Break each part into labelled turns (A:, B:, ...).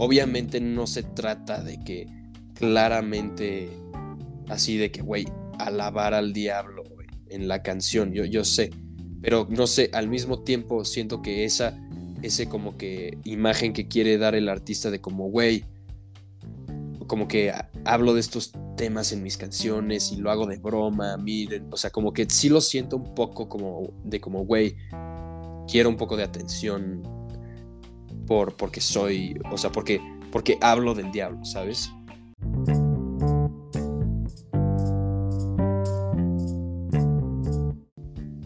A: obviamente no se trata de que claramente así de que, güey, alabar al diablo en la canción, yo, yo sé, pero no sé, al mismo tiempo siento que esa, ese como que imagen que quiere dar el artista de como, güey, como que hablo de estos temas en mis canciones y lo hago de broma, miren, o sea, como que sí lo siento un poco como de como, güey, quiero un poco de atención por, porque soy, o sea, porque, porque hablo del diablo, ¿sabes?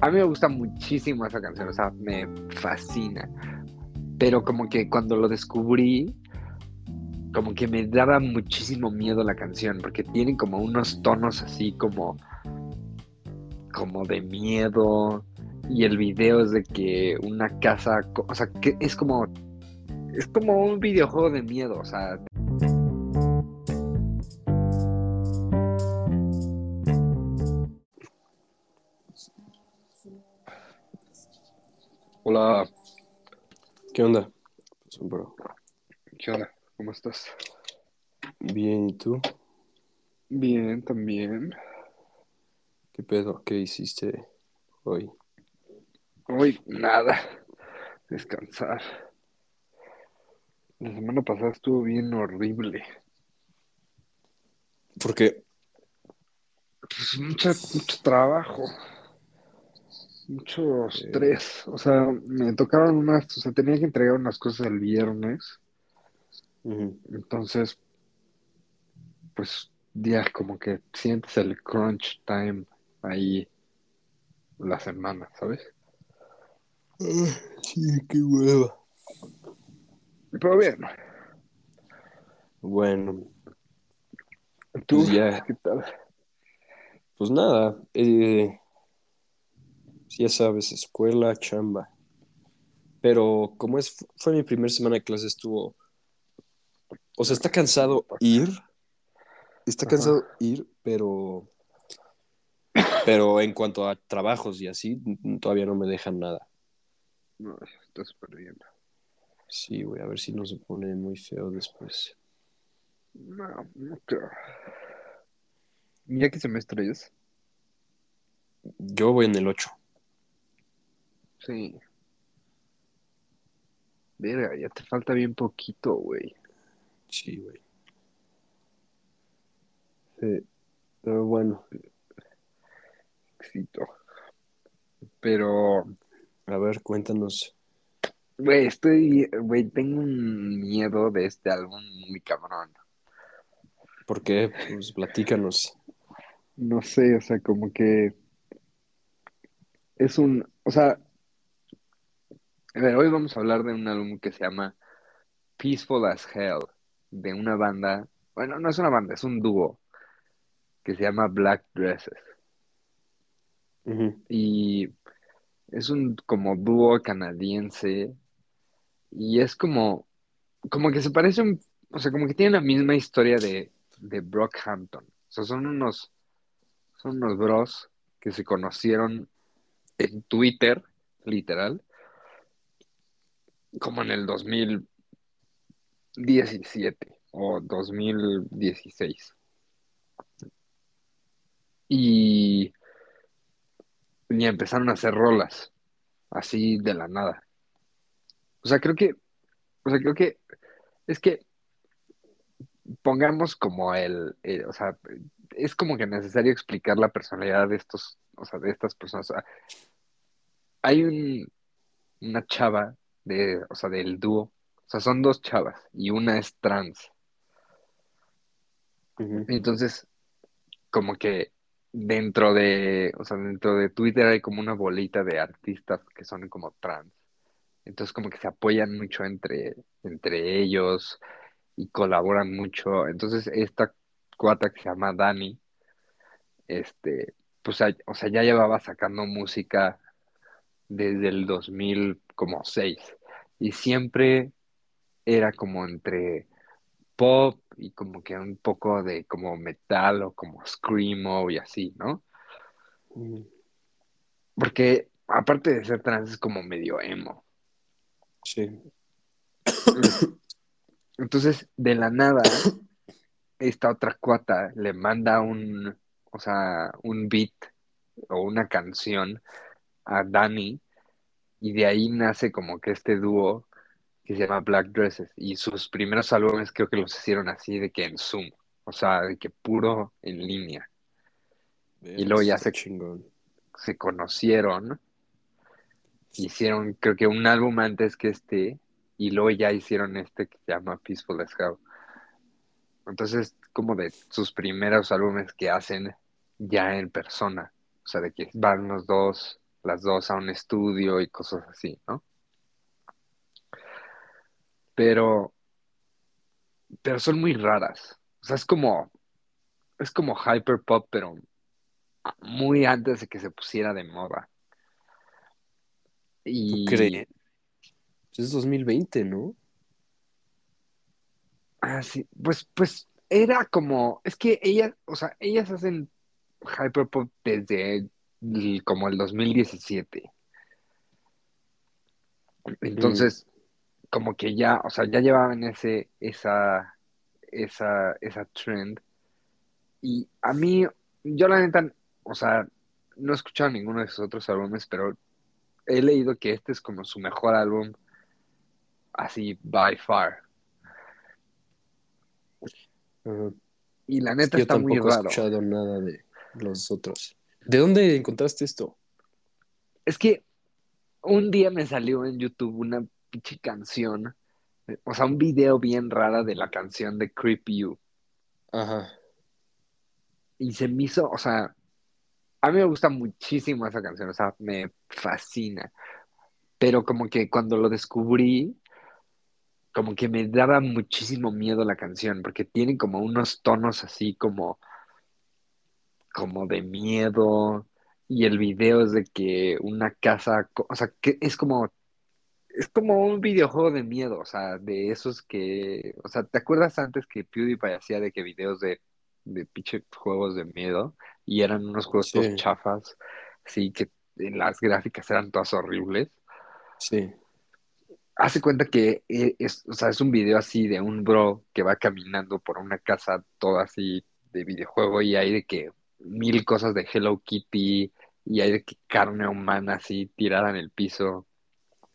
B: A mí me gusta muchísimo esa canción, o sea, me fascina. Pero como que cuando lo descubrí, como que me daba muchísimo miedo la canción, porque tiene como unos tonos así como, como de miedo. Y el video es de que una casa, o sea, que es como, es como un videojuego de miedo, o sea.
A: Hola. ¿Qué onda? Bro.
B: ¿Qué onda? ¿Cómo estás?
A: Bien, ¿y tú?
B: Bien, también.
A: ¿Qué pedo? ¿Qué hiciste hoy?
B: Hoy nada. Descansar. La semana pasada estuvo bien horrible.
A: ¿Por qué?
B: Pues mucho, mucho trabajo. Mucho estrés. O sea, me tocaron unas, o sea, tenía que entregar unas cosas el viernes. Entonces, pues ya como que sientes el crunch time ahí la semana, ¿sabes?
A: sí, qué hueva.
B: Pero bien.
A: Bueno.
B: ¿Tú?
A: Pues ya.
B: ¿Qué tal?
A: Pues nada, eh, ya sabes, escuela, chamba. Pero como es, fue mi primera semana de clase, estuvo... O sea, está cansado ir. Está cansado ir, pero... Pero en cuanto a trabajos y así, todavía no me dejan nada.
B: No, está súper bien.
A: Sí, güey, a ver si no se pone muy feo después.
B: No, no creo. ¿Ya qué semestre es?
A: Yo voy en el 8.
B: Sí. Verga, ya te falta bien poquito, güey.
A: Sí, güey. Sí. Pero bueno.
B: Éxito. Pero,
A: A ver, cuéntanos.
B: Güey, estoy, güey, tengo un miedo de este álbum muy cabrón.
A: ¿Por qué? Pues platícanos.
B: No sé, o sea, como que es un, o sea, a ver, hoy vamos a hablar de un álbum que se llama Peaceful as Hell, de una banda, bueno, no es una banda, es un dúo que se llama Black Dresses. Y es un como dúo canadiense y es como, como que se parece un, o sea, como que tiene la misma historia de, de Brockhampton. O sea, son unos, son unos bros que se conocieron en Twitter, literal, como en el 2017 o 2016. Y, y empezaron a hacer rolas, así de la nada. O sea, creo que, o sea, creo que es que pongamos como el, eh, o sea, es como que necesario explicar la personalidad de estos, o sea, de estas personas. O sea, hay un, una chava de, o sea, del dúo, o sea, son dos chavas y una es trans. Entonces, como que dentro de, o sea, dentro de Twitter hay como una bolita de artistas que son como trans. Entonces, como que se apoyan mucho entre, entre ellos y colaboran mucho. Entonces, esta cuata que se llama Dani, este, pues, o sea, ya llevaba sacando música desde el 2006 y siempre era como entre pop y como que un poco de como metal o como screamo y así, ¿no? Porque aparte de ser trans es como medio emo.
A: Sí.
B: Entonces, de la nada, esta otra cuata le manda un, o sea, un beat o una canción a Dani y de ahí nace como que este dúo que se llama Black Dresses y sus primeros álbumes creo que los hicieron así de que en Zoom, o sea, de que puro en línea. Y luego ya
A: Está
B: se,
A: chingón.
B: se conocieron, hicieron creo que un álbum antes que este y luego ya hicieron este que se llama Peaceful as Hell. Entonces, como de sus primeros álbumes que hacen ya en persona, o sea, de que van los dos, las dos a un estudio y cosas así, ¿no? Pero, pero son muy raras. O sea, es como, es como hyperpop, pero muy antes de que se pusiera de moda.
A: ¿Tú
B: Y
A: crees? Es 2020, ¿no?
B: ah, sí, pues, pues era como, es que ellas, o sea, ellas hacen hyperpop desde el- como el 2017.
A: Mm,
B: Entonces, como que ya, o sea, ya llevaban ese, esa, esa, esa trend. Y a mí, yo la neta, o sea, no he escuchado ninguno de sus otros álbumes, pero he leído que este es como su mejor álbum, así, by far. Y la
A: Es
B: neta
A: que yo
B: está muy
A: tampoco he
B: raro.
A: escuchado nada de los otros. ¿De dónde encontraste esto?
B: Es que un día me salió en YouTube una pinche canción, o sea, un video bien rara de la canción de Creep You.
A: Ajá.
B: Y se me hizo, o sea, a mí me gusta muchísimo esa canción, o sea, me fascina. Pero como que cuando lo descubrí, como que me daba muchísimo miedo la canción, porque tiene como unos tonos así como, como de miedo. Y el video es de que una casa, o sea, que es como Es como un videojuego de miedo, o sea, de esos que, o sea, ¿te acuerdas antes que PewDiePie hacía de que videos de, de pinche juegos de miedo y eran unos juegos todos chafas, sí, que en las gráficas eran todas horribles?
A: sí.
B: Hace cuenta que eh, es, o sea, es un video así de un bro que va caminando por una casa toda así de videojuego y hay de que mil cosas de Hello Kitty y hay de que carne humana así tirada en el piso.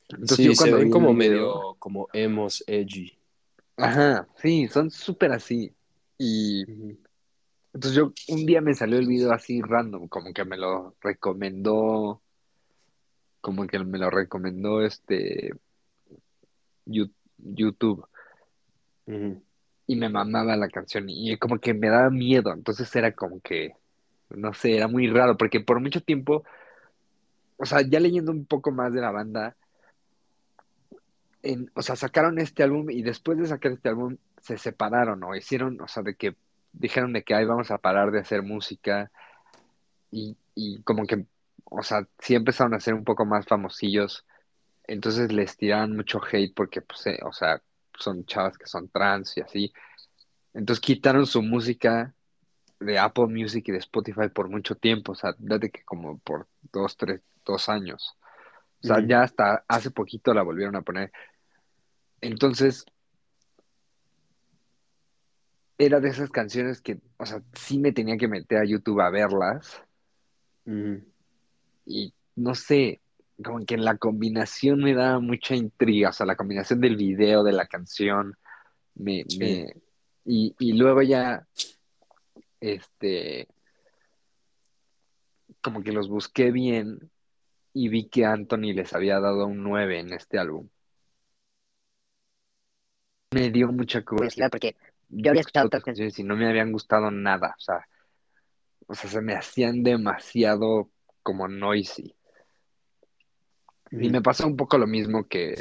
B: Entonces yo
A: Sí, se
B: cuando
A: ven como medio como emos, edgy.
B: Ajá, sí, son súper así. Y. entonces yo un día me salió el video así random, como que me lo recomendó, como que me lo recomendó este YouTube. Y me mandaba la canción y como que me daba miedo, entonces era como que, no sé, era muy raro porque por mucho tiempo, o sea, ya leyendo un poco más de la banda, en, o sea, sacaron este álbum y después de sacar este álbum se separaron o hicieron, o sea, de que dijeron de que ahí vamos a parar de hacer música y, y como que, o sea, sí empezaron a ser un poco más famosillos, entonces les tiraban mucho hate porque, pues, eh, o sea, son chavas que son trans y así, entonces quitaron su música de Apple Music y de Spotify por mucho tiempo, o sea, desde que como por dos, tres, dos años, o sea, ya hasta hace poquito la volvieron a poner, entonces era de esas canciones que, o sea, sí me tenía que meter a YouTube a verlas y no sé, como que la combinación me daba mucha intriga, o sea, la combinación del video, de la canción, me,
A: Sí.
B: me, y, y luego ya, este, como que los busqué bien y vi que Anthony les había dado un 9 en este álbum. Me dio mucha curiosidad porque yo había escuchado otras canciones y no me habían gustado nada, o sea, o sea, se me hacían demasiado como noisy. Y me pasó un poco lo mismo que,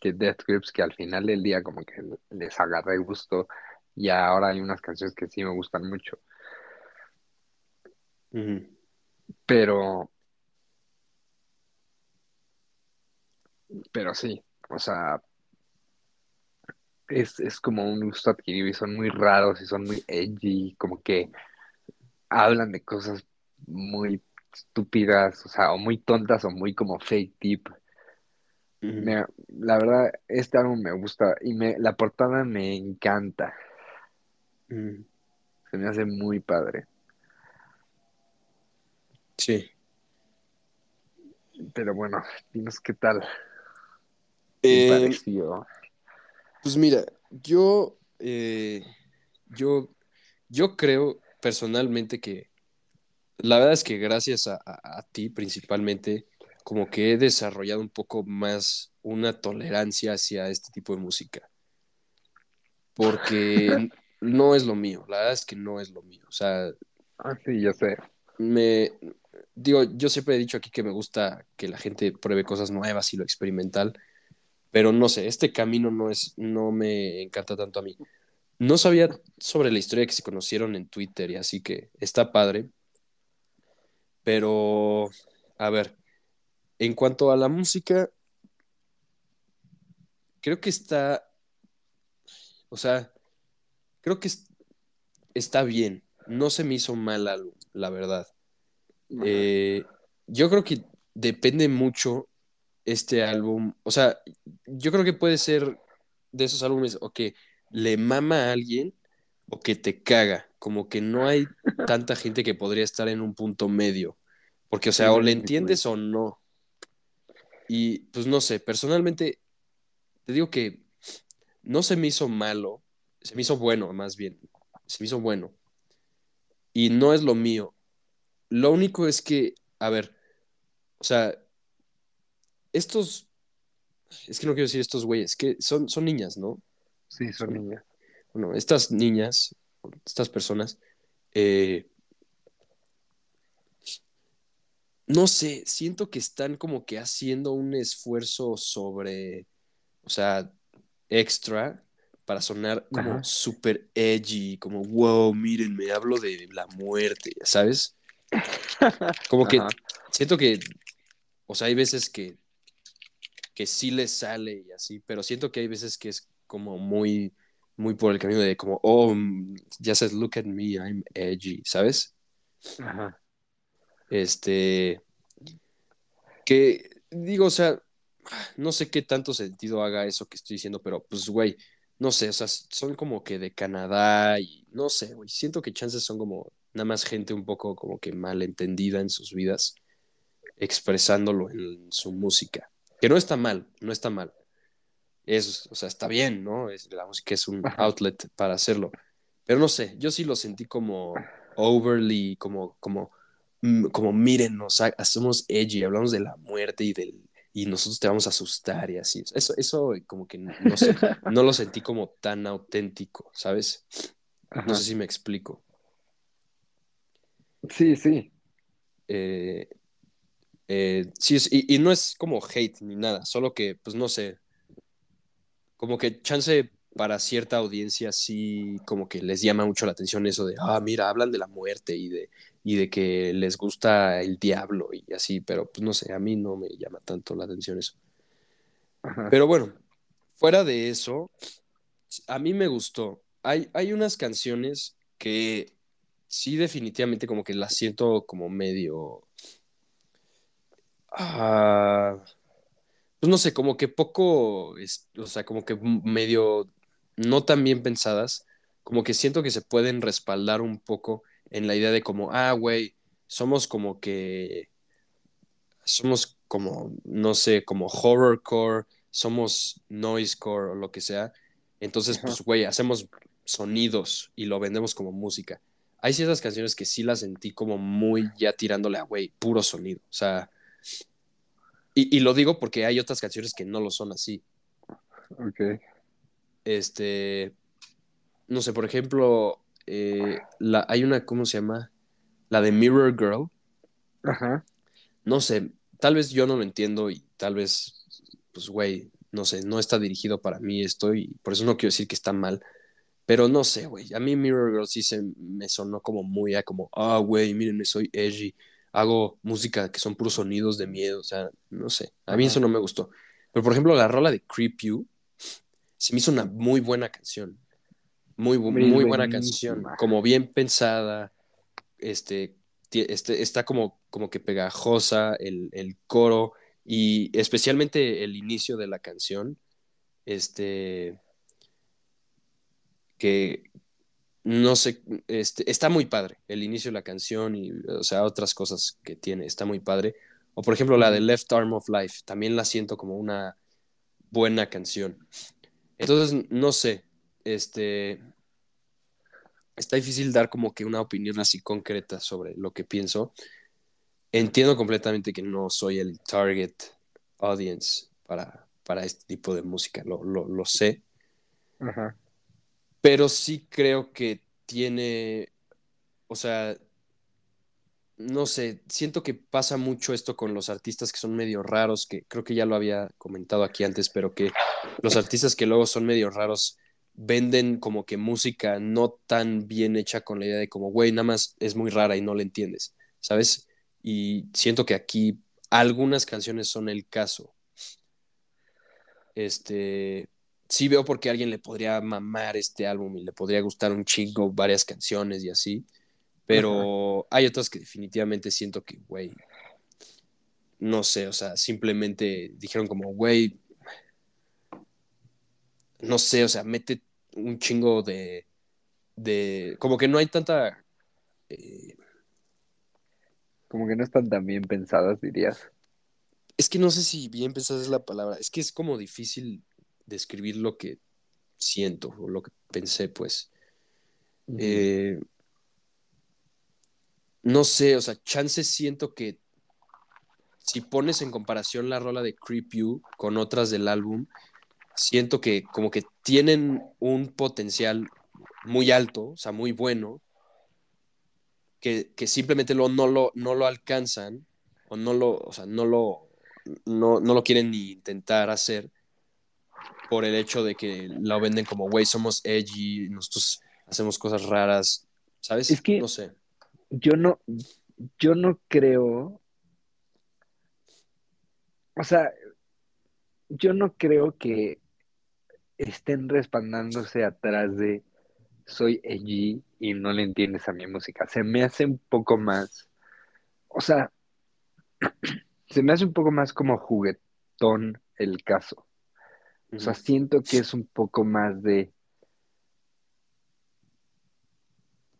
B: que Death Grips, que al final del día como que les agarré gusto y ahora hay unas canciones que sí me gustan mucho. Pero, pero sí, o sea, es, es como un gusto adquirido y son muy raros y son muy edgy, como que hablan de cosas muy estúpidas, o sea, o muy tontas o muy como fake tip. Me- la verdad, este álbum me gusta y me, la portada me encanta. Se me hace muy padre.
A: Sí.
B: Pero bueno, dinos qué tal
A: Eh,
B: pareció.
A: Pues mira, yo, eh, yo, yo creo personalmente que la verdad es que gracias a, a- a ti principalmente, como que he desarrollado un poco más una tolerancia hacia este tipo de música, porque no es lo mío, la verdad es que no es lo mío. O sea,
B: Ah, sí, yo sé.
A: me digo, yo siempre he dicho aquí que me gusta que la gente pruebe cosas nuevas y lo experimental, pero no sé, este camino no es, no me encanta tanto a mí. No sabía sobre la historia que se conocieron en Twitter y así que está padre, pero a ver, en cuanto a la música, creo que está, o sea, creo que es- está bien, no se me hizo mal álbum, la verdad. Eh, yo creo que depende mucho este álbum. O sea, yo creo que puede ser de esos álbumes o que le mama a alguien o que te caga. Como que no hay tanta gente que podría estar en un punto medio. Porque, o sea, o le entiendes o no. Y pues no sé, personalmente te digo que no se me hizo malo, se me hizo bueno, más bien. Se me hizo bueno. Y no es lo mío. Lo único es que, a ver, o sea, estos, es que no quiero decir estos güeyes, que son, son niñas, ¿no?
B: Sí, son
A: Son,
B: niñas.
A: bueno, estas niñas, estas personas, eh, no sé, siento que están como que haciendo un esfuerzo sobre, o sea, extra para sonar como súper edgy, como, wow, miren, me hablo de la muerte, ¿sabes? Como que
B: Ajá.
A: siento que, o sea, hay veces que, que sí les sale y así, pero siento que hay veces que es como muy, muy por el camino de como, oh, mm, ya sabes, look at me, I'm edgy, ¿sabes?
B: Ajá.
A: Este, que digo, o sea, no sé qué tanto sentido haga eso que estoy diciendo, pero pues, güey, no sé, o sea, son como que de Canadá y no sé, güey, siento que chances son como nada más gente un poco como que malentendida en sus vidas, expresándolo en su música, que no está mal, no está mal. Es, o sea, está bien, ¿no? Es, la música es un outlet para hacerlo. Pero no sé, yo sí lo sentí como overly, como, como, mm, como mírenos, ha- somos edgy, hablamos de la muerte y del, y nosotros te vamos a asustar y así. Eso, eso como que no sé, no lo sentí como tan auténtico, ¿sabes? No sé si me explico.
B: Sí, sí.
A: Eh, eh, sí, es- y, y no es como hate ni nada, solo que, pues no sé, como que chance para cierta audiencia sí como que les llama mucho la atención eso de, ah, mira, hablan de la muerte y de, y de que les gusta el diablo y así, pero pues no sé, a mí no me llama tanto la atención eso.
B: Ajá.
A: Pero bueno, fuera de eso, a mí me gustó. Hay, hay unas canciones que sí definitivamente como que las siento como medio... ah, pues no sé, como que poco, o sea, como que medio no tan bien pensadas, como que siento que se pueden respaldar un poco en la idea de como, ah, güey, somos como que, somos como, no sé, como horrorcore, somos noisecore o lo que sea. Entonces,
B: Ajá.
A: pues, güey, hacemos sonidos y lo vendemos como música. Hay ciertas canciones que sí las sentí como muy ya tirándole a, güey, puro sonido. O sea, y, y lo digo porque hay otras canciones que no lo son así.
B: Ok.
A: Este, no sé, por ejemplo, eh, la, hay una, ¿cómo se llama? La de Mirror Girl.
B: Ajá.
A: No sé, tal vez yo no lo entiendo y tal vez, pues, güey, no sé, no está dirigido para mí esto y por eso no quiero decir que está mal. Pero no sé, güey, a mí Mirror Girl sí se me sonó como muy a como, ah, güey, miren, soy edgy, hago música que son puros sonidos de miedo, o sea, no sé, a mí
B: Ajá.
A: eso no me gustó. Pero por ejemplo, la rola de Creep You se me hizo una muy buena canción, muy, bu-
B: Muy
A: muy buena canción, como bien pensada, este, este, está como, como que pegajosa el, el coro Y especialmente el inicio de la canción, este, que no sé, este, está muy padre el inicio de la canción y, o sea, otras cosas que tiene, está muy padre. O por ejemplo la de Left Arm of Life, también la siento como una buena canción. Entonces, no sé, este, está difícil dar como que una opinión así concreta sobre lo que pienso. Entiendo completamente que no soy el target audience para, para este tipo de música, lo, lo, lo sé.
B: Ajá.
A: Pero sí creo que tiene, o sea, no sé, siento que pasa mucho esto con los artistas que son medio raros, que creo que ya lo había comentado aquí antes, pero que los artistas que luego son medio raros venden como que música no tan bien hecha con la idea de como, güey, nada más es muy rara y no la entiendes, ¿sabes? Y siento que aquí algunas canciones son el caso. Este, sí veo por qué a alguien le podría mamar este álbum y le podría gustar un chingo varias canciones y así, pero hay otras que definitivamente siento que, güey, no sé, o sea, simplemente dijeron como, güey, no sé, o sea, mete un chingo de, de como que no hay tanta... eh,
B: Como que no están tan bien pensadas, dirías.
A: es que no sé si bien pensada es la palabra, es que es como difícil describir lo que siento o lo que pensé, pues. Eh, no sé, o sea, chances siento que si pones en comparación la rola de Creep You con otras del álbum, siento que como que tienen un potencial muy alto, o sea, muy bueno, que, que simplemente lo, no, lo, no lo alcanzan o no lo, o sea, no lo, no, no lo quieren ni intentar hacer por el hecho de que lo venden como, güey, somos edgy, nosotros hacemos cosas raras, ¿sabes?
B: Es que-
A: No sé.
B: Yo no, yo no creo, o sea, yo no creo que estén respaldándose atrás de soy edgy y no le entiendes a mi música. Se me hace un poco más, o sea, se me hace un poco más como juguetón el caso. O sea, siento que es un poco más de,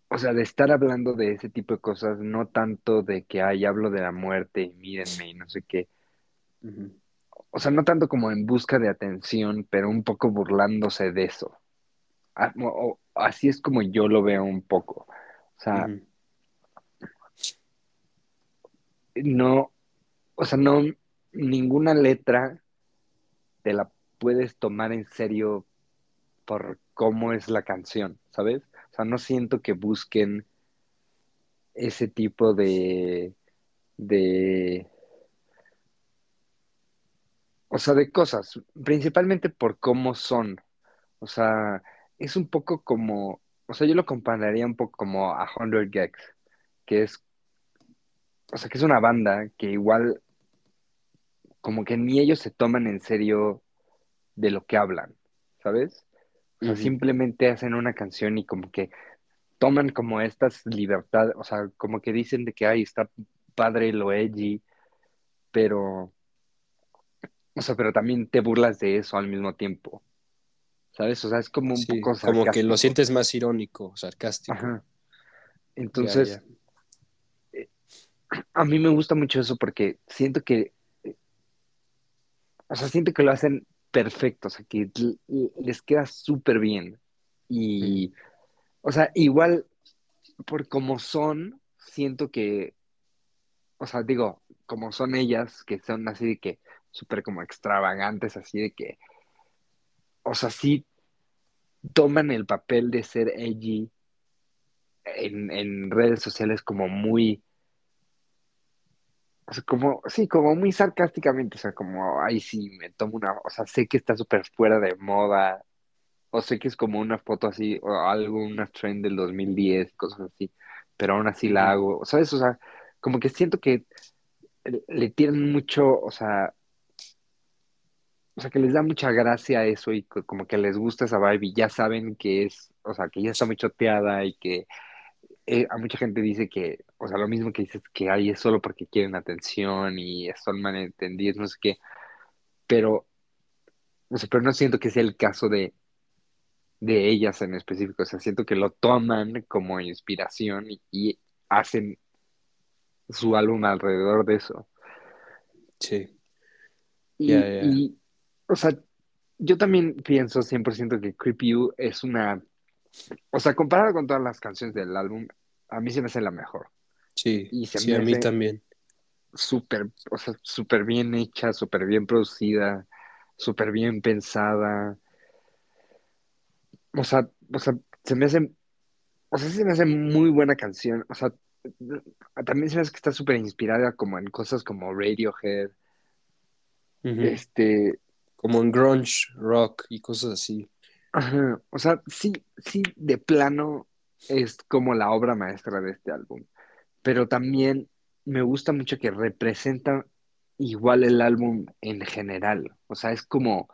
B: o sea, de estar hablando de ese tipo de cosas, no tanto de que, ay, hablo de la muerte y mírenme y no sé qué. O sea, no tanto como en busca de atención, pero un poco burlándose de eso. A- o- o- así es como yo lo veo un poco. O sea, no, o sea, no, ninguna letra te la puedes tomar en serio por cómo es la canción, ¿sabes? O sea, no siento que busquen ese tipo de, de, o sea, de cosas, principalmente por cómo son. O sea, es un poco como, o sea, yo lo compararía un poco como a Hundred Gex, que es, o sea, que es una banda que igual como que ni ellos se toman en serio de lo que hablan, ¿sabes? O sea, simplemente hacen una canción y como que toman como estas libertades, o sea, como que dicen de que, ay, está padre lo edgy, pero, o sea, pero también te burlas de eso al mismo tiempo, ¿sabes? O sea, es como un
A: Sí,
B: poco
A: como que lo
B: sarcástico.
A: sientes más irónico, sarcástico.
B: Ajá.
A: Ya, ya.
B: Entonces, eh, a mí me gusta mucho eso porque siento que, eh, o sea, siento que lo hacen perfecto, o sea, que les queda súper bien. Y, o sea, igual, por como son, siento que o sea, digo, como son ellas, que son así de que súper como extravagantes, así de que, o sea, sí toman el papel de ser edgy en, en redes sociales como muy, o sea, como, sí, como muy sarcásticamente, o sea, como, ay, sí, me tomo una, o sea, sé que está súper fuera de moda, o sé que es como una foto así, o algo, una trend del 2010, cosas así, pero aún así la hago, ¿sabes? O sea, como que siento que le tienen mucho, o sea, o sea, que les da mucha gracia eso y co- como que les gusta esa vibe y ya saben que es, o sea, que ya está muy choteada y que eh, a mucha gente dice que, o sea, lo mismo que dices que hay es solo porque quieren atención y son malentendidos, no sé qué, pero, o sea, pero no siento que sea el caso de, de ellas en específico, o sea, siento que lo toman como inspiración y, y hacen su álbum alrededor de eso.
A: Sí.
B: Y, y, o sea, yo también pienso 100% que Creep You es una, o sea, comparado con todas las canciones del álbum, a mí se me hace la mejor.
A: Sí,
B: Y se
A: sí, a mí también.
B: súper, o sea, súper bien hecha, súper bien producida, súper bien pensada. O sea, o sea, se me hace, o sea, se me hace muy buena canción. O sea, también se me hace que está súper inspirada como en cosas como Radiohead. Este,
A: Como en grunge, rock y cosas así.
B: ajá, o sea, sí, sí, de plano es como la obra maestra de este álbum. Pero también me gusta mucho que representa igual el álbum en general. O sea, es como,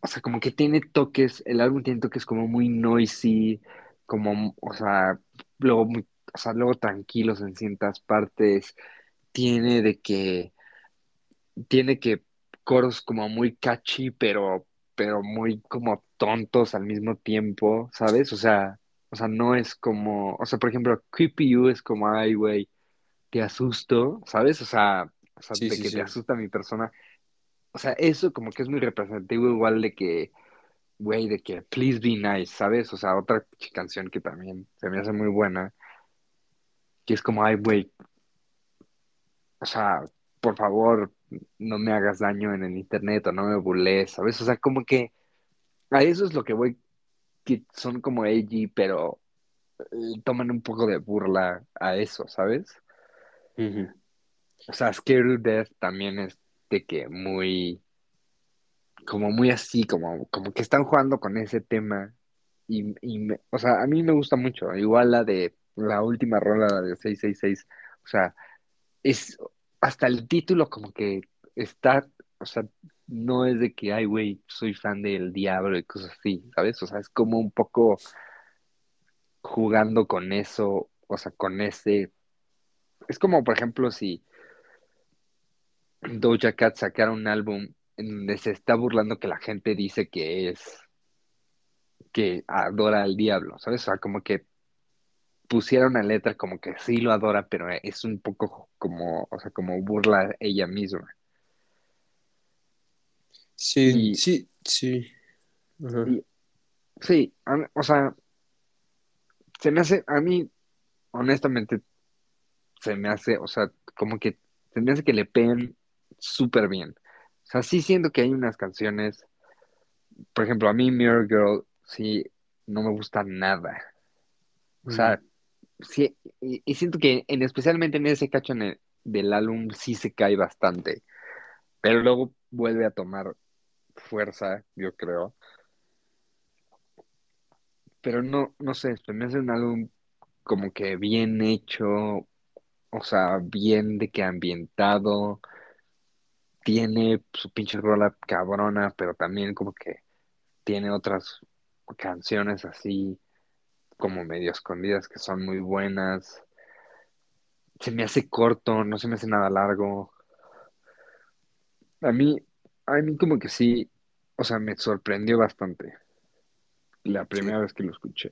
B: o sea, como que tiene toques, el álbum tiene toques como muy noisy, como, o sea, luego muy, o sea, luego tranquilos en ciertas partes. Tiene de que, tiene que coros como muy catchy, pero, pero muy como tontos al mismo tiempo, ¿sabes? O sea, o sea, no es como, o sea, por ejemplo, Creepy You es como, ay, güey te asusto, ¿sabes? O sea, o sea,
A: Sí,
B: de
A: sí,
B: que te asusta mi persona. O sea, eso como que es muy representativo igual de que, güey, de que Please Be Nice, ¿sabes? O sea, otra canción que también se me hace muy buena, que es como, ay, güey, o sea, por favor, no me hagas daño en el internet o no me burles, ¿sabes? O sea, como que a eso es lo que voy, que son como edgy, pero eh, toman un poco de burla a eso, ¿sabes? O sea, Scared to Death también es de que muy como muy así, como, como que están jugando con ese tema. Y, y me- o sea, a mí me gusta mucho. Igual la de la última rola, la de 666. O sea, es hasta el título como que está, o sea, no es de que, ay, güey, soy fan del diablo y cosas así, ¿sabes? O sea, es como un poco jugando con eso, o sea, con ese. Es como, por ejemplo, si Doja Cat sacara un álbum en donde se está burlando que la gente dice que es que adora al diablo, ¿sabes? O sea, como que pusieron una letra como que sí lo adora, pero es un poco como, o sea, como burla ella misma.
A: Sí,
B: Y,
A: sí, sí. Ajá.
B: y sí, a- o sea, se me hace, a mí, honestamente, se me hace, o sea, como que se me hace que le peguen súper bien. O sea, sí siento que hay unas canciones, por ejemplo, a mí Mirror Girl, sí, no me gusta nada. O sea, sí, y, y siento que en, especialmente en ese cacho en el- del álbum sí se cae bastante, pero luego vuelve a tomar fuerza, yo creo. Pero no, no sé, se me un álbum como que bien hecho, o sea, bien de que ambientado, tiene su pinche rola cabrona, pero también como que tiene otras canciones así como medio escondidas que son muy buenas. Se me hace corto, no se me hace nada largo. A mí, a mí como que sí, o sea, me sorprendió bastante la
A: Sí.
B: primera vez que lo escuché.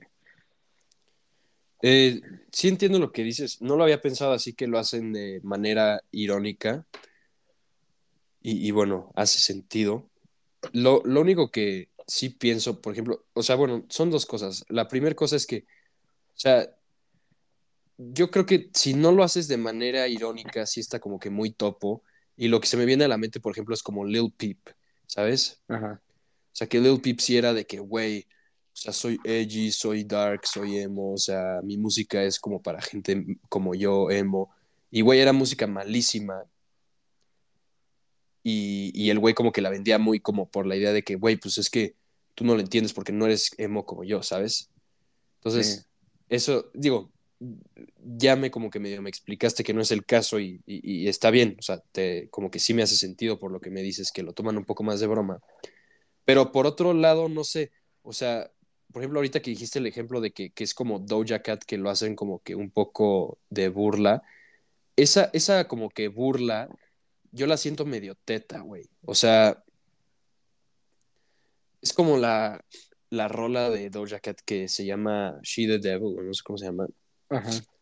A: Eh, sí entiendo lo que dices. No lo había pensado así que lo hacen de manera irónica y, y bueno, hace sentido. Lo, lo único que sí pienso, por ejemplo, o sea, bueno, son dos cosas. La primera cosa es que, o sea, yo creo que si no lo haces de manera irónica, sí está como que muy topo. Y lo que se me viene a la mente, por ejemplo, es como Lil Peep, ¿sabes?
B: Ajá,
A: O sea, que Lil Peep sí era de que, güey, o sea, soy edgy, soy dark, soy emo, o sea, mi música es como para gente como yo, emo. Y, güey, era música malísima. Y, y el güey como que la vendía muy como por la idea de que, güey, pues es que tú no lo entiendes porque no eres emo como yo, ¿sabes?
B: sí,
A: Entonces, eso, digo, ya me como que medio me explicaste que no es el caso y, está bien, o sea, te, como que sí me hace sentido por lo que me dices, que lo toman un poco más de broma. Pero por otro lado, no sé, o sea, por ejemplo, ahorita que dijiste el ejemplo de que, que es como Doja Cat, que lo hacen como que un poco de burla, esa, esa como que burla, yo la siento medio teta, güey. O sea, es como la, la rola de Doja Cat que se llama She the Devil, no sé cómo se llama.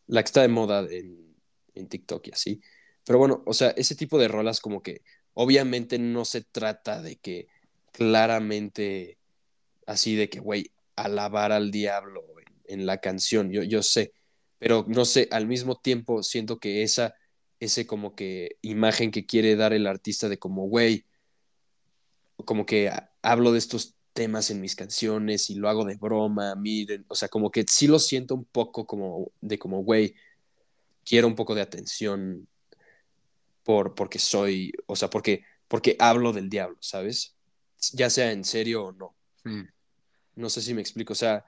A: La que está de moda en, en TikTok y así. Pero bueno, o sea, ese tipo de rolas como que obviamente no se trata de que claramente así de que, güey, alabar al diablo en, en la canción, yo, yo sé, pero no sé, al mismo tiempo siento que esa, ese como que imagen que quiere dar el artista de como, güey, como que hablo de estos temas en mis canciones y lo hago de broma, miren, o sea, como que sí lo siento un poco como de como, güey, quiero un poco de atención por, porque soy, o sea, porque, porque hablo del diablo, ¿sabes? Ya sea en serio o no. No sé si me explico, o sea,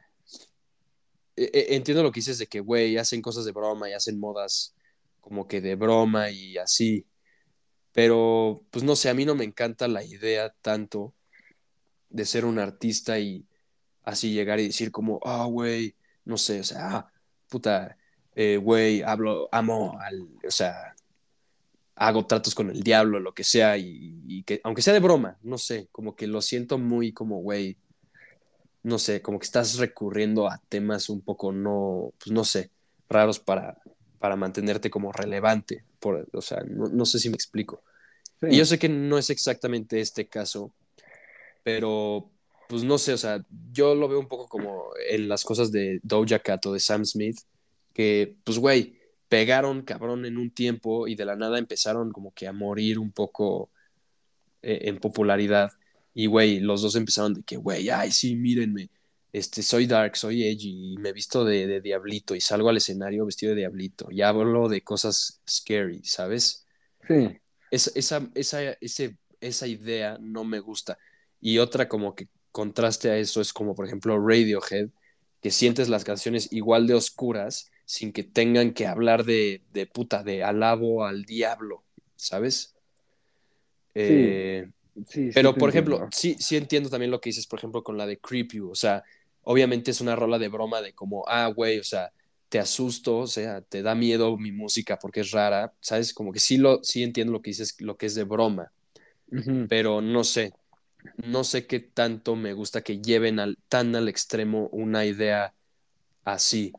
A: e- e- entiendo lo que dices de que, güey, hacen cosas de broma y hacen modas como que de broma y así, pero pues no sé, a mí no me encanta la idea tanto de ser un artista y así llegar y decir como, ah, güey, no sé, o sea, ah, puta, eh, güey, hablo, amo al, o sea, hago tratos con el diablo, lo que sea, y, y que, aunque sea de broma, no sé, como que lo siento muy como, güey, no sé, como que estás recurriendo a temas un poco no, pues no sé, raros para, para mantenerte como relevante, por, o sea, no, no sé si me explico.
B: Sí.
A: Y yo sé que no es exactamente este caso, pero pues no sé, o sea, yo lo veo un poco como en las cosas de Doja Cat o de Sam Smith, que pues güey, pegaron cabrón en un tiempo y de la nada empezaron como que a morir un poco eh, en popularidad. Y güey, los dos empezaron de que, güey, ay, sí, mírenme, este, soy dark, soy edgy y me visto de, de diablito y salgo al escenario vestido de diablito y hablo de cosas scary, ¿sabes?
B: Sí.
A: esa, esa, esa, ese, esa idea no me gusta. Y otra como que contraste a eso es como por ejemplo Radiohead, que sientes las canciones igual de oscuras sin que tengan que hablar de, de puta, de alabo al diablo, ¿sabes? Eh,
B: Sí, sí
A: pero por ejemplo,
B: entiendo.
A: sí, sí entiendo también lo que dices, por ejemplo, con la de Creep You, o sea, obviamente es una rola de broma de como, ah, güey, o sea, te asusto, o sea, te da miedo mi música porque es rara, ¿sabes? Como que sí, lo, sí entiendo lo que dices, lo que es de broma, pero no sé, no sé qué tanto me gusta que lleven al, tan al extremo una idea así.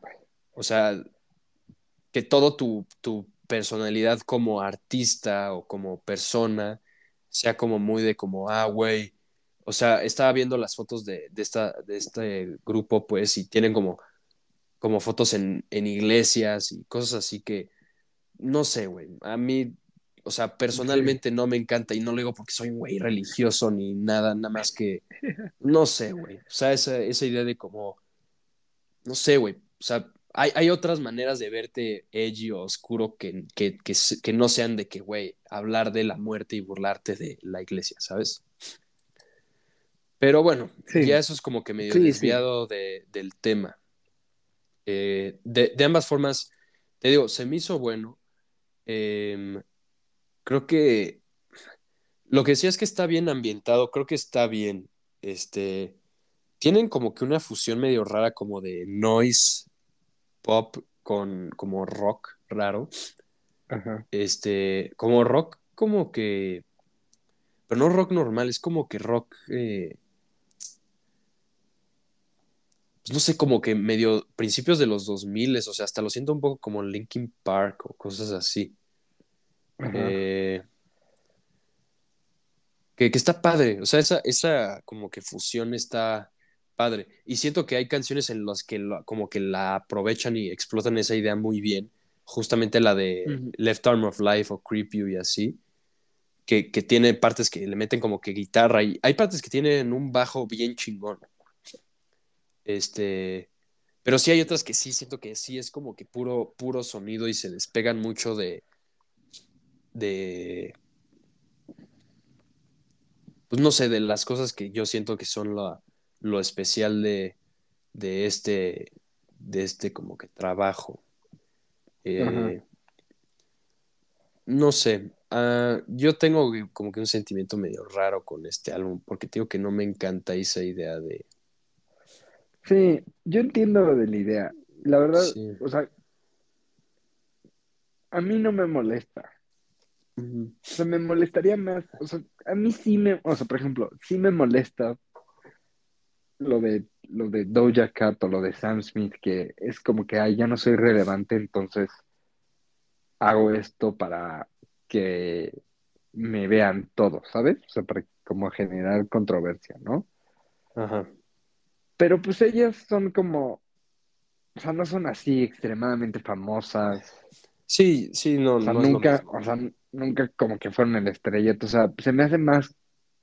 A: O sea, que todo tu, tu personalidad como artista o como persona sea como muy de como, ah, güey. O sea, estaba viendo las fotos de, de, esta, de este grupo, pues, y tienen como, como fotos en, en iglesias y cosas así que, no sé, güey. A mí, o sea,
B: Sí.
A: personalmente no me encanta y no lo digo porque soy un güey religioso ni nada, nada más que, no sé, güey. O sea, esa, esa idea de como, no sé, güey. O sea, hay, hay otras maneras de verte edgy o oscuro que, que, que, no sean de que, güey, hablar de la muerte y burlarte de la iglesia, ¿sabes? Pero bueno, ya eso es como que medio
B: sí,
A: desviado de, del tema. Eh, de, de ambas formas, te digo, se me hizo bueno. Em, creo que lo que decía es que está bien ambientado, creo que está bien. Este, tienen como que una fusión medio rara como de noise pop con como rock raro.
B: Ajá.
A: Este, como rock, como que, pero no rock normal, es como que rock, eh, pues no sé, como que medio principios de los 2000, o sea, hasta lo siento un poco como Linkin Park o cosas así. Eh, que, que está padre, o sea, esa, esa como que fusión está padre. Y siento que hay canciones en las que lo- como que la aprovechan y explotan esa idea muy bien, justamente la de. Left Arm of Life o Creep You y así. que, que tiene partes que le meten como que guitarra y hay partes que tienen un bajo bien chingón. Este, pero sí hay otras que sí siento que sí es como que puro, puro sonido y se despegan mucho de, de, pues no sé, de las cosas que yo siento que son la, lo especial de, de este, de este como que trabajo. Eh, no sé, uh, yo tengo como que un sentimiento medio raro con este álbum porque digo que no me encanta esa idea de
B: Sí, yo entiendo lo de la idea. La verdad,
A: Sí.
B: o sea, a mí no me molesta. O sea, me molestaría más. O sea, a mí sí me, o sea, por ejemplo, sí me molesta lo de lo de Doja Cat o lo de Sam Smith, que es como que ay, ya no soy relevante, entonces hago esto para que me vean todos, ¿sabes? O sea, para como generar controversia, ¿no?
A: Ajá.
B: Pero pues ellas son como, o sea, no son así extremadamente famosas.
A: Sí, sí, no,
B: O sea,
A: no
B: nunca, o sea, nunca como que fueron el estrellato. O sea, se me hace más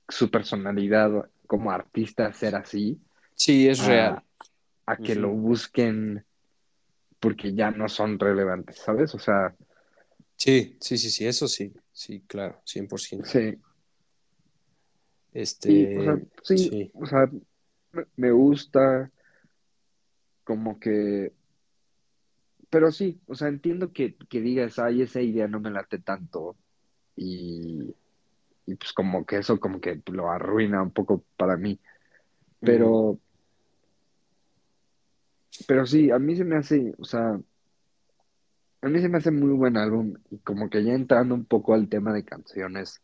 B: su personalidad como artista ser así,
A: Sí, es
B: a,
A: real.
B: a que lo busquen porque ya no son relevantes, ¿sabes? O sea,
A: Sí, sí, sí, sí, eso sí. Sí, claro, 100%.
B: sí, sí, o sea,
A: Este,
B: sí,
A: sí.
B: o sea, me gusta como que, pero sí, o sea, entiendo que, que digas, ay, esa idea no me late tanto y, y pues como que eso como que lo arruina un poco para mí, pero, pero sí, a mí se me hace, o sea, a mí se me hace muy buen álbum y como que ya entrando un poco al tema de canciones,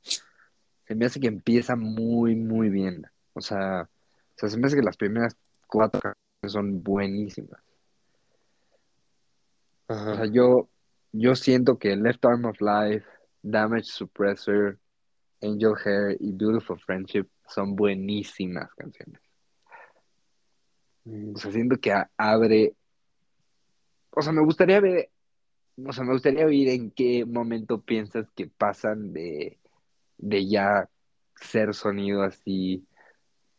B: se me hace que empieza muy, muy bien, o sea, o sea, se me hace que las primeras cuatro canciones son buenísimas. O sea, yo, yo siento que Left Arm of Life, Damage Suppressor, Angel Hair y Beautiful Friendship son buenísimas canciones. O
A: Ujú.
B: sea, siento que abre, o sea, me gustaría ver, o sea, me gustaría oír en qué momento piensas que pasan de, de ya ser sonido así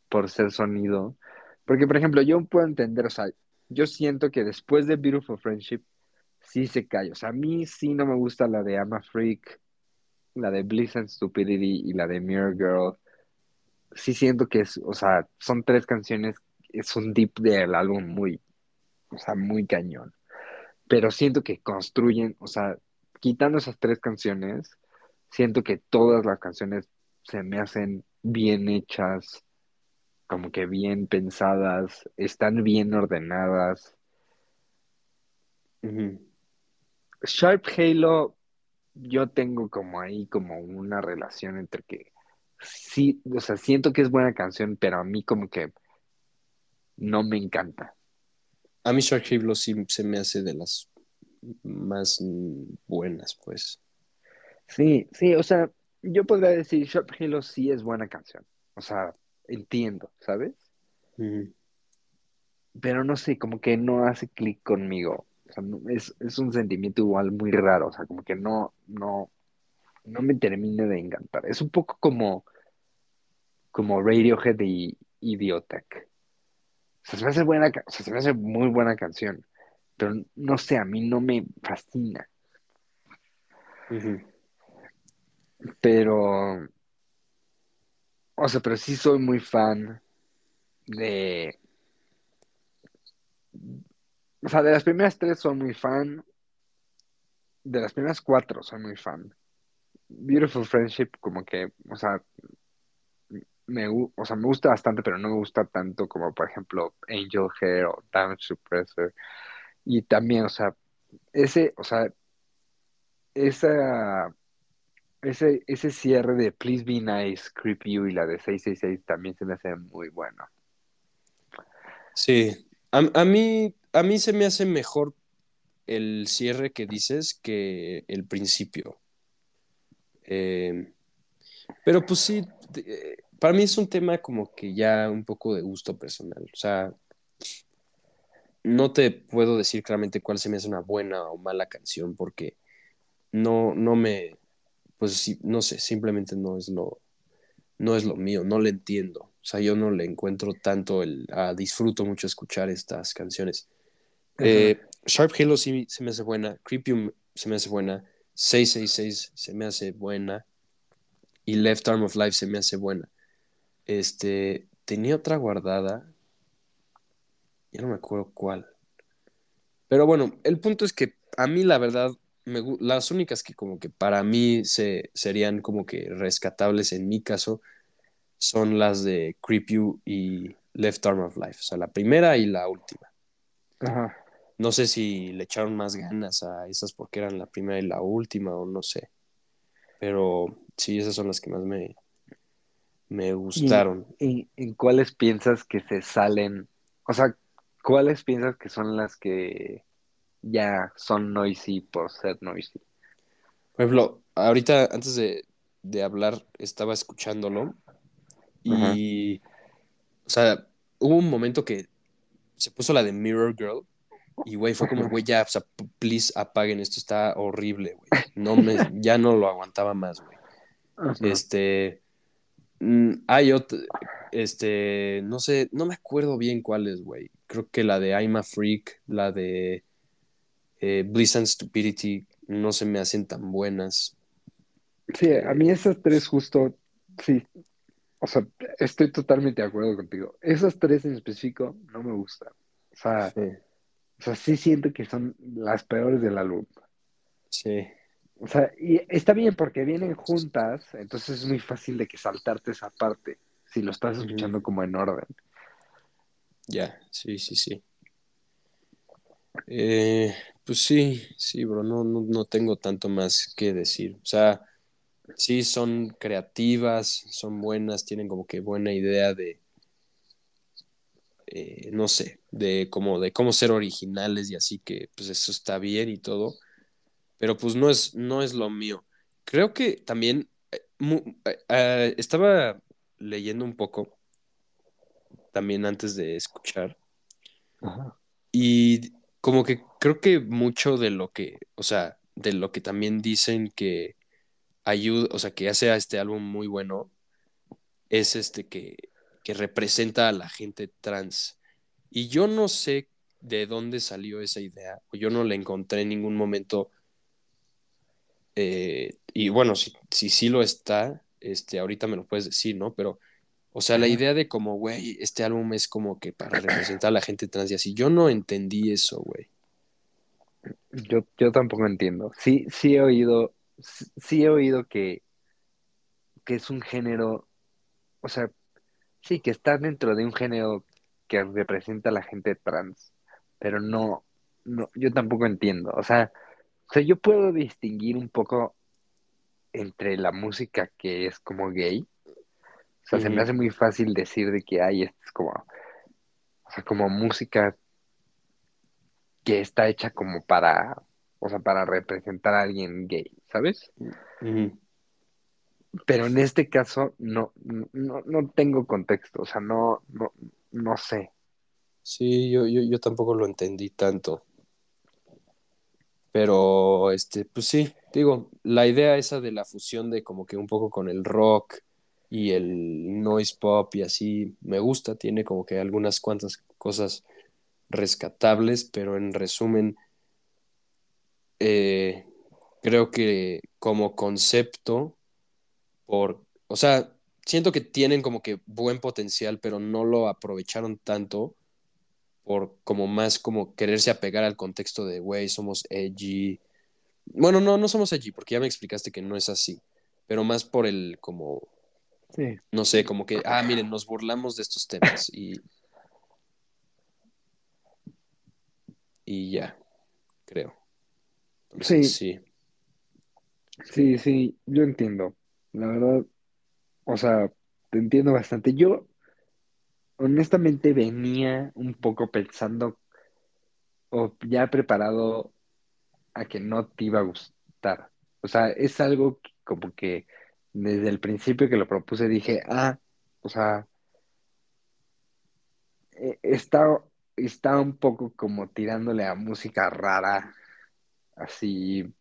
B: por ser sonido. Porque, por ejemplo, yo puedo entender, o sea, yo siento que después de Beautiful Friendship sí se cae. O sea, a mí sí no me gusta la de I'm a Freak, la de Bliss and Stupidity y la de Mirror Girl. Sí siento que es, o sea, son tres canciones, es un deep del álbum muy, o sea, muy cañón. Pero siento que construyen, o sea, quitando esas tres canciones, siento que todas las canciones se me hacen bien hechas, como que bien pensadas, están bien ordenadas. Sharp Halo, yo tengo como ahí como una relación entre que sí, o sea, siento que es buena canción, pero a mí como que no me encanta.
A: A mí Shark Halo sí se me hace de las más buenas, pues.
B: Sí, sí, o sea, yo podría decir Sharp Halo sí es buena canción. O sea, entiendo, ¿sabes? Pero no sé, como que no hace clic conmigo. O sea, no- es, es un sentimiento igual muy raro. O sea, como que no, no, no me termina de encantar. Es un poco como, como Radiohead y Idiotech. O sea, se me hace buena, ca- o sea, se me hace muy buena canción. Pero no sé, a mí no me fascina. Pero, o sea, pero sí soy muy fan de, o sea, de las primeras tres soy muy fan. De las primeras cuatro soy muy fan. Beautiful Friendship, como que, o sea, me, o sea, me gusta bastante, pero no me gusta tanto como, por ejemplo, Angel Hair o Damage Suppressor. Y también, o sea, ese, o sea, esa, ese, ese cierre de Please Be Nice, Creep You y la de 666 también se me hace muy bueno.
A: Sí. A, a mí, a mí se me hace mejor el cierre que dices que el principio. Eh, pero pues sí, eh, para mí es un tema como que ya un poco de gusto personal. O sea, no te puedo decir claramente cuál se me hace una buena o mala canción porque no, no me, pues no sé, simplemente no es lo, no es lo mío, no le entiendo. O sea, yo no le encuentro tanto el, ah, disfruto mucho escuchar estas canciones. Eh, Sharp Halo sí se me hace buena, Creepium se me hace buena, 666 se me hace buena y Left Arm of Life se me hace buena. Este, tenía otra guardada, ya no me acuerdo cuál. Pero bueno, el punto es que a mí la verdad, me, las únicas que como que para mí se, serían como que rescatables en mi caso son las de Creep You y Left Arm of Life, o sea, la primera y la última.
B: Ajá.
A: No sé si le echaron más ganas a esas porque eran la primera y la última o no sé. Pero sí, esas son las que más me, me gustaron.
B: ¿Y en cuáles piensas que se salen? O sea, ¿cuáles piensas que son las que ya son noisy por ser noisy?
A: Por ejemplo, ahorita antes de, de hablar estaba escuchándolo y, o sea, hubo un momento que se puso la de Mirror Girl y, güey, fue como, güey, ya, o sea, please apaguen, esto está horrible, güey. No me, ya no lo aguantaba más, güey. Este, mm, hay otro, este, no sé, no me acuerdo bien cuáles, güey. Creo que la de I'm a Freak, la de eh, Bliss and Stupidity, no se me hacen tan buenas.
B: Sí, a mí esas tres justo, sí. O sea, estoy totalmente de acuerdo contigo. Esas tres en específico no me gustan. O sea,
A: Sí,
B: o sea, sí siento que son las peores del álbum.
A: sí,
B: O sea, y está bien porque vienen juntas, entonces es muy fácil de que saltarte esa parte, si lo estás escuchando como en orden.
A: ya, sí, sí, sí. Eh, pues sí, sí, bro, no, no, no tengo tanto más que decir. O sea, sí son creativas, son buenas, tienen como que buena idea de, eh, no sé, de cómo, de cómo ser originales y así que pues eso está bien y todo, pero pues no es, no es lo mío. Creo que también eh, mu- eh, eh, estaba leyendo un poco también antes de escuchar
B: Ajá.
A: y como que creo que mucho de lo que, o sea, de lo que también dicen que ayuda, o sea, que hace a este álbum muy bueno, es este que, que representa a la gente trans. Y yo no sé de dónde salió esa idea, o yo no la encontré en ningún momento. eh, y bueno, si, si sí lo está, este, ahorita me lo puedes decir, ¿no? Pero, o sea, la idea de como, güey, este álbum es como que para representar a la gente trans y así, yo no entendí eso, güey.
B: Yo, yo tampoco entiendo. Sí, sí he oído, sí, sí he oído que, que es un género, o sea, sí, que está dentro de un género que representa a la gente trans, pero no, no, yo tampoco entiendo. O sea, o sea, yo puedo distinguir un poco entre la música que es como gay. O sea, se me hace muy fácil decir de que hay, es como, o sea, como música que está hecha como para, o sea, para representar a alguien gay, ¿sabes? Pero en este caso no, no, no tengo contexto, o sea, no, no, no sé.
A: Sí, yo, yo, yo tampoco lo entendí tanto. Pero, este, pues sí, digo, la idea esa de la fusión de como que un poco con el rock y el noise pop y así, me gusta, tiene como que algunas cuantas cosas rescatables, pero en resumen, eh, creo que como concepto, por, o sea, siento que tienen como que buen potencial, pero no lo aprovecharon tanto por como más como quererse apegar al contexto de, güey, somos edgy. Bueno, no, no somos edgy, porque ya me explicaste que no es así, pero más por el como,
B: Sí.
A: no sé, como que, ah, miren, nos burlamos de estos temas y, y ya, creo. Entonces, sí.
B: Sí, sí, yo entiendo. La verdad, o sea, te entiendo bastante. Yo, honestamente, venía un poco pensando o ya preparado a que no te iba a gustar. O sea, es algo como que desde el principio que lo propuse dije, ah, o sea, eh, está, está un poco como tirándole a música rara, así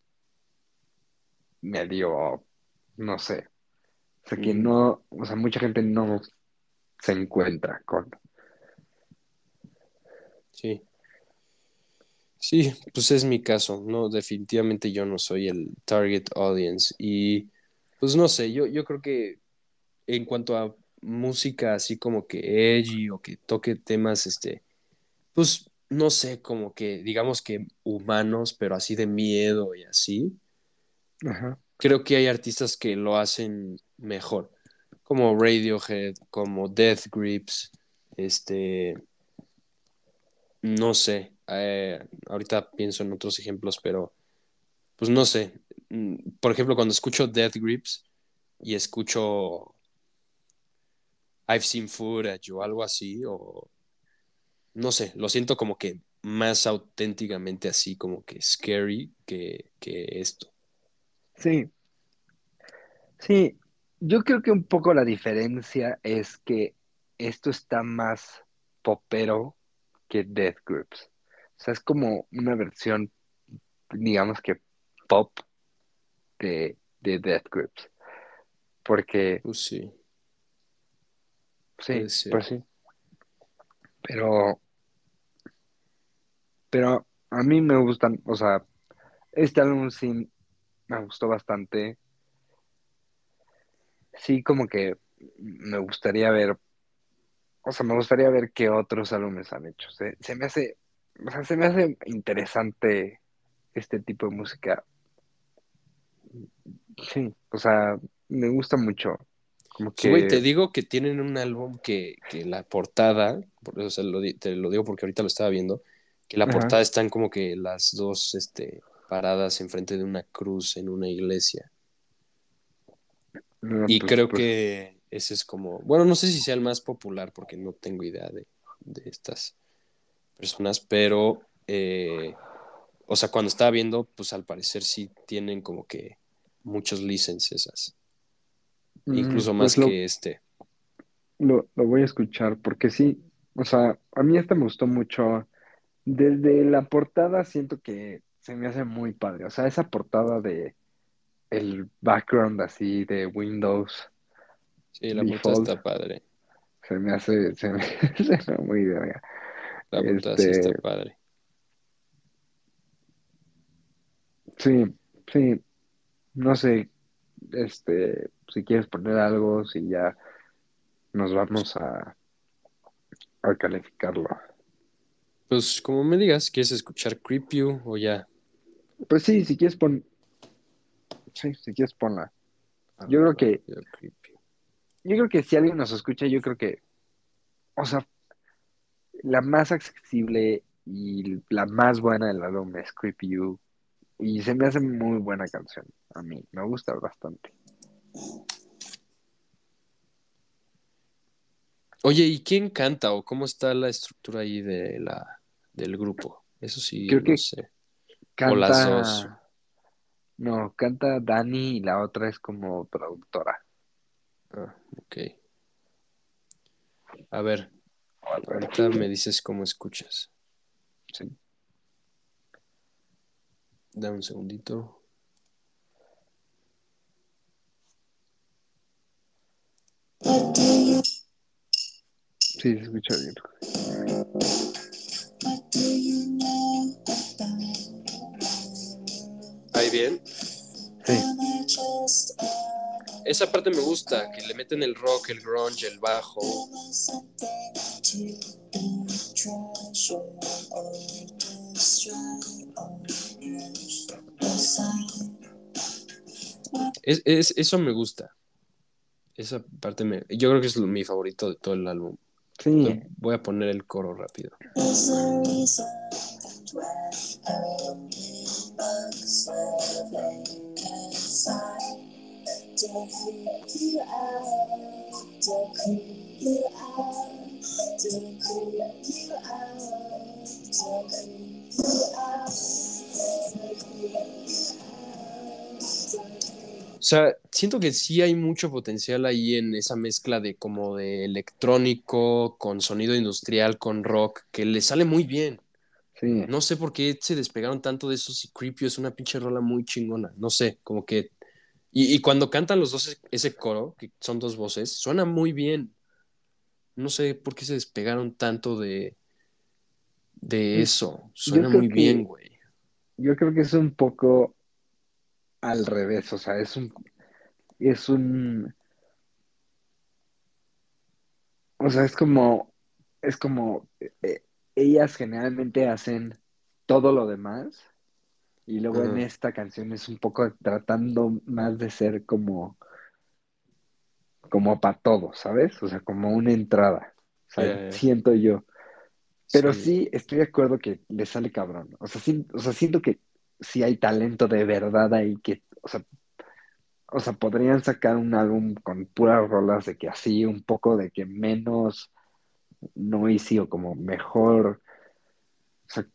B: medio, no sé. O sea, que
A: Mm,
B: no, o sea, mucha gente no se encuentra con.
A: sí. Sí, pues es mi caso, no, definitivamente yo no soy el target audience y pues no sé, yo, yo creo que en cuanto a música así como que edgy o que toque temas, este, pues no sé, como que digamos que humanos, pero así de miedo y así,
B: Ajá.
A: Creo que hay artistas que lo hacen mejor, como Radiohead, como Death Grips, Este, no sé, eh, ahorita pienso en otros ejemplos, pero pues no sé. Mm, Por ejemplo, cuando escucho Death Grips y escucho I've Seen Footage o algo así, o no sé, lo siento como que más auténticamente así, como que scary que, que esto.
B: Sí, sí. Yo creo que un poco la diferencia es que esto está más popero que Death Grips. O sea, es como una versión, digamos que pop de, de Death Grips. Porque,
A: Pues sí,
B: sí, pues sí. Pero, pero a mí me gustan, o sea, este álbum sí me gustó bastante. Sí, como que me gustaría ver, o sea, me gustaría ver qué otros álbumes han hecho. Se, se me hace, o sea, se me hace interesante este tipo de música. Sí, o sea, me gusta mucho. Como
A: Pues, güey, te
B: que,
A: digo que tienen un álbum que, que la portada, por eso lo te lo digo porque ahorita lo estaba viendo, que la
B: ajá,
A: portada están como que las dos este, paradas enfrente de una cruz en una iglesia.
B: no,
A: Y
B: pues,
A: creo
B: pues,
A: que ese es como, bueno, no sé si sea el más popular porque no tengo idea de, de estas personas, pero, eh, o sea, cuando estaba viendo, pues al parecer sí tienen como que muchos licenses esas,
B: mm,
A: incluso más
B: pues lo,
A: que este.
B: lo, lo voy a escuchar porque sí, o sea, a mí este me gustó mucho. Desde la portada siento que se me hace muy padre. O sea, esa portada de el background así de Windows
A: Sí, la portada
B: Default
A: está padre,
B: se me hace, se me, se me muy verga.
A: la portada sí
B: Este,
A: está padre.
B: sí, sí, no sé, este, si quieres poner algo, si ya nos vamos a, a calificarlo.
A: Pues como me digas, ¿quieres escuchar Creep You o ya?
B: Pues sí, si quieres pon, sí, si quieres ponla.
A: A
B: Yo creo que, yo creo que si alguien nos escucha, yo creo que, o sea, la más accesible y la más buena del álbum es Creep You. Y se me hace muy buena canción. A mí me gusta bastante.
A: Oye, ¿y quién canta o cómo está la estructura ahí de la, del grupo? Eso sí,
B: Creo
A: no
B: que
A: sé. O las dos.
B: canta, no, canta Dani y la otra es como productora.
A: Ah, ok. A ver, ahorita me dices cómo escuchas.
B: sí.
A: Da un segundito.
B: Sí, se escucha bien.
A: Bien.
B: Sí,
A: Esa parte me gusta, que le meten el rock, el grunge, el bajo. Es, es- eso me gusta. Esa parte me... Yo creo que es mi favorito de todo el álbum.
B: sí,
A: Voy a poner el coro rápido. O sea, siento que sí hay mucho potencial ahí en esa mezcla de como de electrónico con sonido industrial, con rock, que le sale muy bien.
B: Sí.
A: No sé por qué se despegaron tanto de eso si Creepy es una pinche rola muy chingona. No sé, como que... Y, y cuando cantan los dos ese coro, que son dos voces, suena muy bien. No sé por qué se despegaron tanto de, de eso. Suena muy bien, güey.
B: yo creo que es un poco al revés. O sea, es un, es un, o sea, es como, es como, eh, ellas generalmente hacen todo lo demás. Y luego en esta canción es un poco tratando más de ser como, como para todos, ¿sabes? O sea, como una entrada. O sea, siento yo. Pero
A: Sí.
B: sí, estoy de acuerdo que le sale cabrón. O sea, sí- o sea, siento que sí hay talento de verdad ahí que, o sea, o sea, podrían sacar un álbum con puras rolas de que así, un poco de que menos noisy o como mejor, o sea,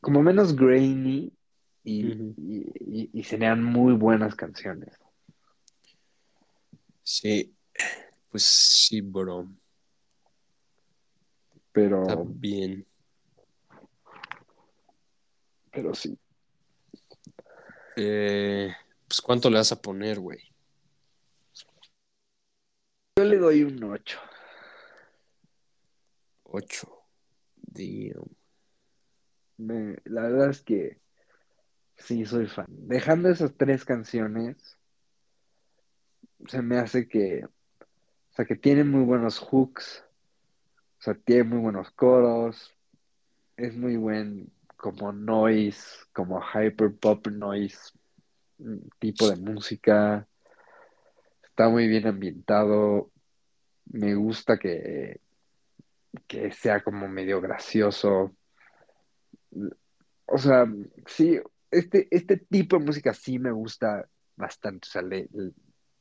B: como menos grainy y,
A: Ujú.
B: y, y- y serían muy buenas canciones.
A: Sí, pues sí, bro. Está
B: Pero,
A: bien.
B: pero sí.
A: Eh, pues ¿cuánto le vas a poner, güey?
B: Yo le doy un 8.
A: Ocho. Damn.
B: Me- la verdad es que sí, soy fan. Dejando esas tres canciones, se me hace que, o sea, que tiene muy buenos hooks, o sea, tiene muy buenos coros, es muy buen como noise, como hyper pop noise mm, tipo de música, está muy bien ambientado, me gusta que, que sea como medio gracioso. O sea, sí, este, este tipo de música sí me gusta bastante. O sea, le,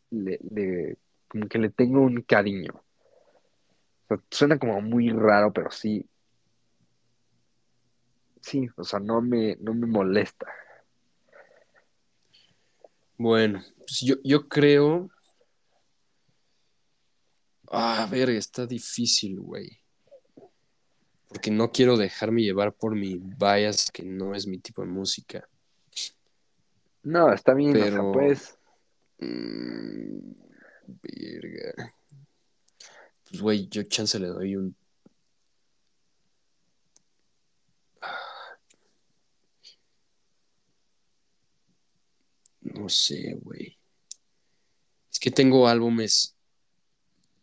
B: le- como que le tengo un cariño. Suena como muy raro, pero sí, sí, o sea, no me, no me molesta.
A: Bueno, pues yo, yo creo. Ah, verga, está difícil, güey. Porque no quiero dejarme llevar por mi bias, que no es mi tipo de música.
B: No, está bien, o sea,
A: Pero-
B: pues,
A: Mm, verga. Pues, güey, yo chance le doy un. No sé, güey. Es que tengo álbumes.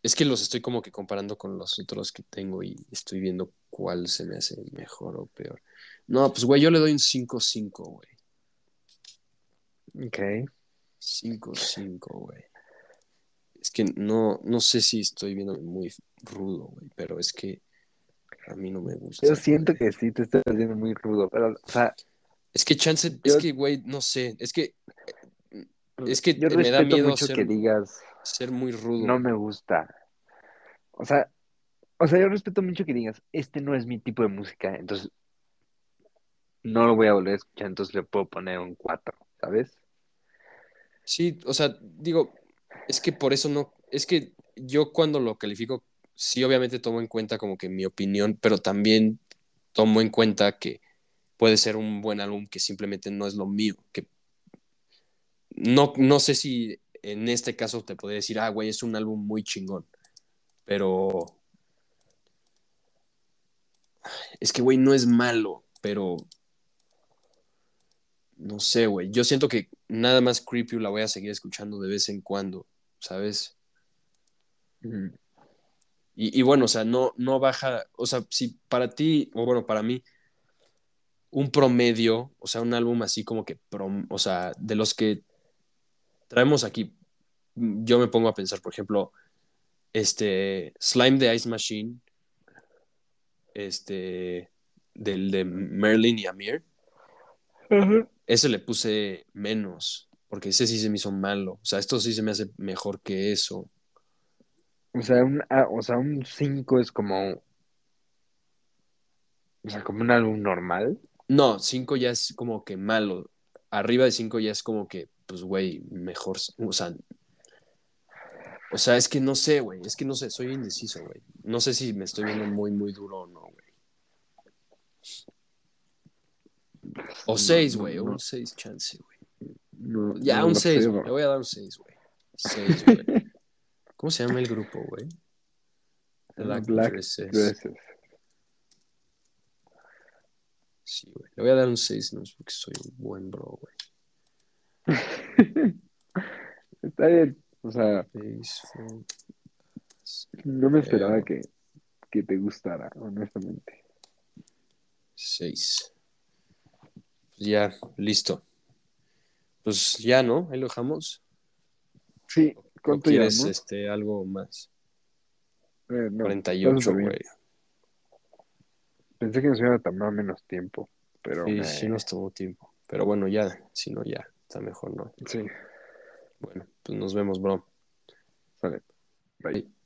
A: Es que los estoy como que comparando con los otros que tengo y estoy viendo cuál se me hace mejor o peor. No, pues, güey, yo le doy un 5-5, güey.
B: ok.
A: 5-5, güey. Es que no, no sé si estoy viendo muy rudo, güey, pero es que a mí no me gusta.
B: Yo siento que sí te estoy haciendo muy rudo, pero, o sea,
A: Es que chance,
B: Yo-
A: es que, güey, no sé, es que Es que
B: yo
A: me da miedo
B: mucho
A: ser-
B: que digas,
A: ser muy rudo.
B: no me gusta. O sea, o sea, yo respeto mucho que digas, este no es mi tipo de música, entonces no lo voy a volver a escuchar, entonces le puedo poner un 4, ¿sabes?
A: Sí, o sea, digo, es que por eso no, es que yo cuando lo califico, sí, obviamente tomo en cuenta como que mi opinión, pero también tomo en cuenta que puede ser un buen álbum que simplemente no es lo mío, que no, no sé si en este caso te podría decir, ah, güey, es un álbum muy chingón, pero es que, güey, no es malo, pero no sé, güey, yo siento que nada más Creepy la voy a seguir escuchando de vez en cuando, ¿sabes?
B: Mm,
A: Y, y bueno, o sea, no, no baja, o sea, si para ti, o bueno, para mí, un promedio, o sea, un álbum así como que, prom- o sea, de los que traemos aquí, yo me pongo a pensar, por ejemplo, este, Slime the Ice Machine, este, del de Merlin y Amir, ese le puse menos, porque ese sí se me hizo malo, o sea, esto sí se me hace mejor que eso.
B: O sea, un, ah, o sea, un 5 es como, o sea, como un álbum normal.
A: No, 5 ya es como que malo. Arriba de 5 ya es como que, pues, güey, mejor. O sea, o sea, es que no sé, güey. Es que no sé, soy indeciso, güey. No sé si me estoy viendo muy, muy duro o no, güey. O
B: No,
A: 6,
B: no,
A: güey.
B: no.
A: Un 6 chance, güey. Ya, un
B: lo
A: 6,
B: sé,
A: güey.
B: bro.
A: Le voy a dar un 6, güey. 6, güey. ¿Cómo se llama el grupo, güey? Black,
B: Black
A: Dresses.
B: Dresses.
A: Sí, güey. Le voy a dar un 6, no es porque soy un buen bro, güey.
B: Está bien. O sea, no me esperaba
A: eh,
B: que, que te gustara, honestamente.
A: Seis. Pues ya, listo. Pues ya, ¿no? Ahí lo dejamos.
B: Sí, ¿cuánto
A: quieres, este, algo más?
B: Eh, no,
A: 48, güey.
B: Pensé que nos iba a tomar menos tiempo, pero...
A: Sí, sí nos tomó tiempo. Pero bueno, ya, si no, ya está mejor, ¿no?
B: Sí.
A: Bueno, pues nos vemos, bro.
B: Vale.
A: Bye.